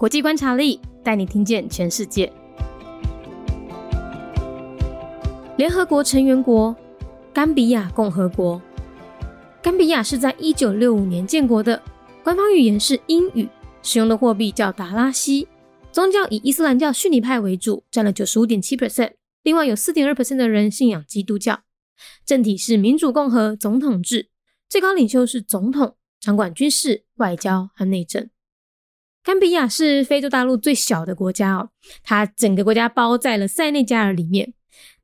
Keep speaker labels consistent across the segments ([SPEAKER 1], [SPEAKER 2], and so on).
[SPEAKER 1] 国际观察力带你听见全世界。联合国成员国甘比亚共和国，甘比亚是在一九六五年建国的，官方语言是英语，使用的货币叫达拉西，宗教以伊斯兰教逊尼派为主，占了九十五点七 percent，另外有四点二 percent 的人信仰基督教。政体是民主共和总统制，最高领袖是总统，掌管军事、外交和内政。甘比亚是非洲大陆最小的国家哦，它整个国家包在了塞内加尔里面。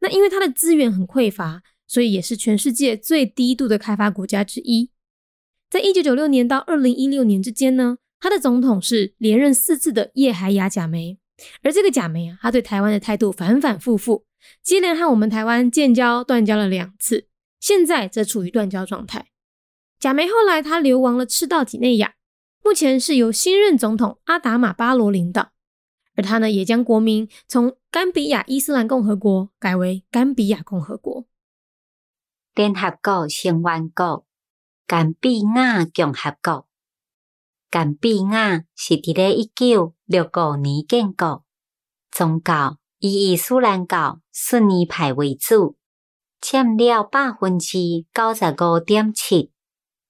[SPEAKER 1] 那因为它的资源很匮乏，所以也是全世界最低度的开发国家之一。在一九九六年到二零一六年之间呢，它的总统是连任四次的叶海亚贾梅，而这个贾梅啊，他对台湾的态度反反复复，接连和我们台湾建交断交了两次，现在则处于断交状态。贾梅后来他流亡了赤道几内亚。目前是由新任总统阿达马巴罗领导，而他呢也将国名从甘比亚伊斯兰共和国改为甘比亚共和国。
[SPEAKER 2] 联合国成员国甘比亚共和国，甘比亚是伫咧一九六五年建国，宗教以伊斯兰教逊尼派为主，占了百分之九十五点七，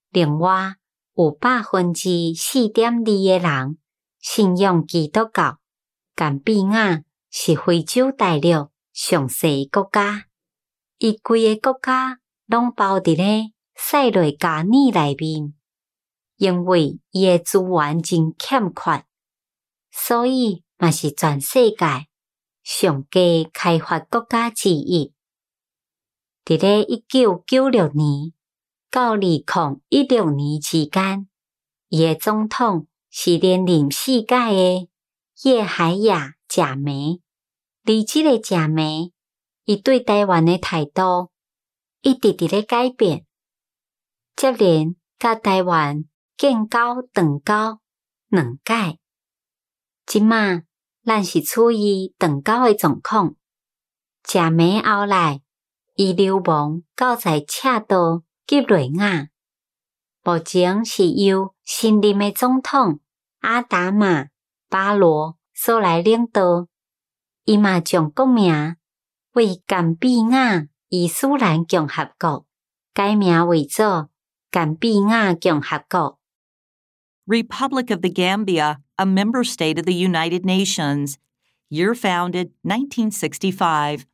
[SPEAKER 2] 另外。有百分之四点二的人信仰基督教。但比亚是非洲大陆上细国家，伊规个国家拢包伫咧塞雷加尼内面。因为伊诶资源真欠缺，所以嘛是全世界上低开发国家之一。伫咧一九九六年。到二零一六年之间，伊诶总统是连任四届诶叶海亚贾梅。而即个贾梅，伊对台湾诶态度一直伫咧改变。接连甲台湾建交断交两届，即马咱是处于断交诶状况。贾梅后来，伊流亡到在赤道。吉瑞亚目前是由新任的总统阿达马巴罗所来领导，伊嘛将国名为甘比亚伊斯兰共和国改名为做甘比亚共和国。
[SPEAKER 3] Republic of the Gambia, a member state of the United Nations. Year founded 1965.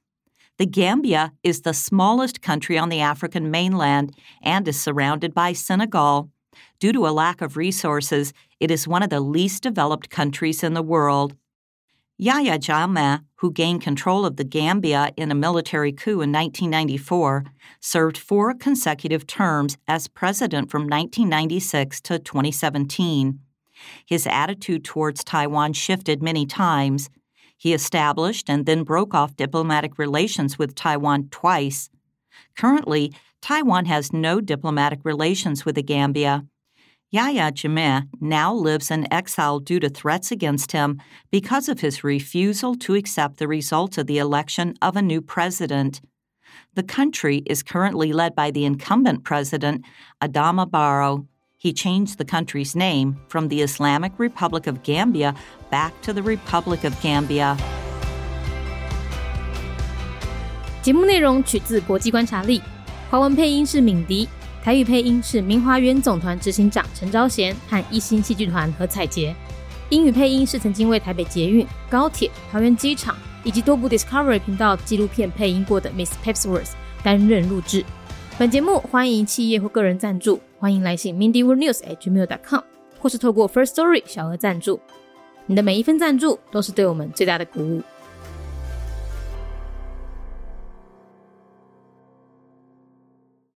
[SPEAKER 3] The Gambia is the smallest country on the African mainland and is surrounded by Senegal. Due to a lack of resources, it is one of the least developed countries in the world. Yahya Jammeh, who gained control of the Gambia in a military coup in 1994, served four consecutive terms as president from 1996 to 2017. His attitude towards Taiwan shifted many times. He established and then broke off diplomatic relations with Taiwan twice. Currently, Taiwan has no diplomatic relations with the Gambia. Yahya Jammeh now lives in exile due to threats against him because of his refusal to accept the results of the election of a new president. The country is currently led by the incumbent president, Adama Barrow He changed the country's name from the Islamic Republic of Gambia back to the Republic of Gambia.
[SPEAKER 1] 节目内容取自国际观察力，华文配音是敏迪，台语配音是明华园总团执行长陈昭贤和一星戏剧团何彩杰，英语配音是曾经为台北捷运、高铁、桃园机场以及多部 Discovery 频道纪录片配音过的 Miss Pepsworth 担任录制。本节目欢迎企业或个人赞助， 欢迎来信 mindyworldnews at gmail.com，或是透过 First Story 小额赞助。你的每一份赞助都是对我们最大的鼓舞。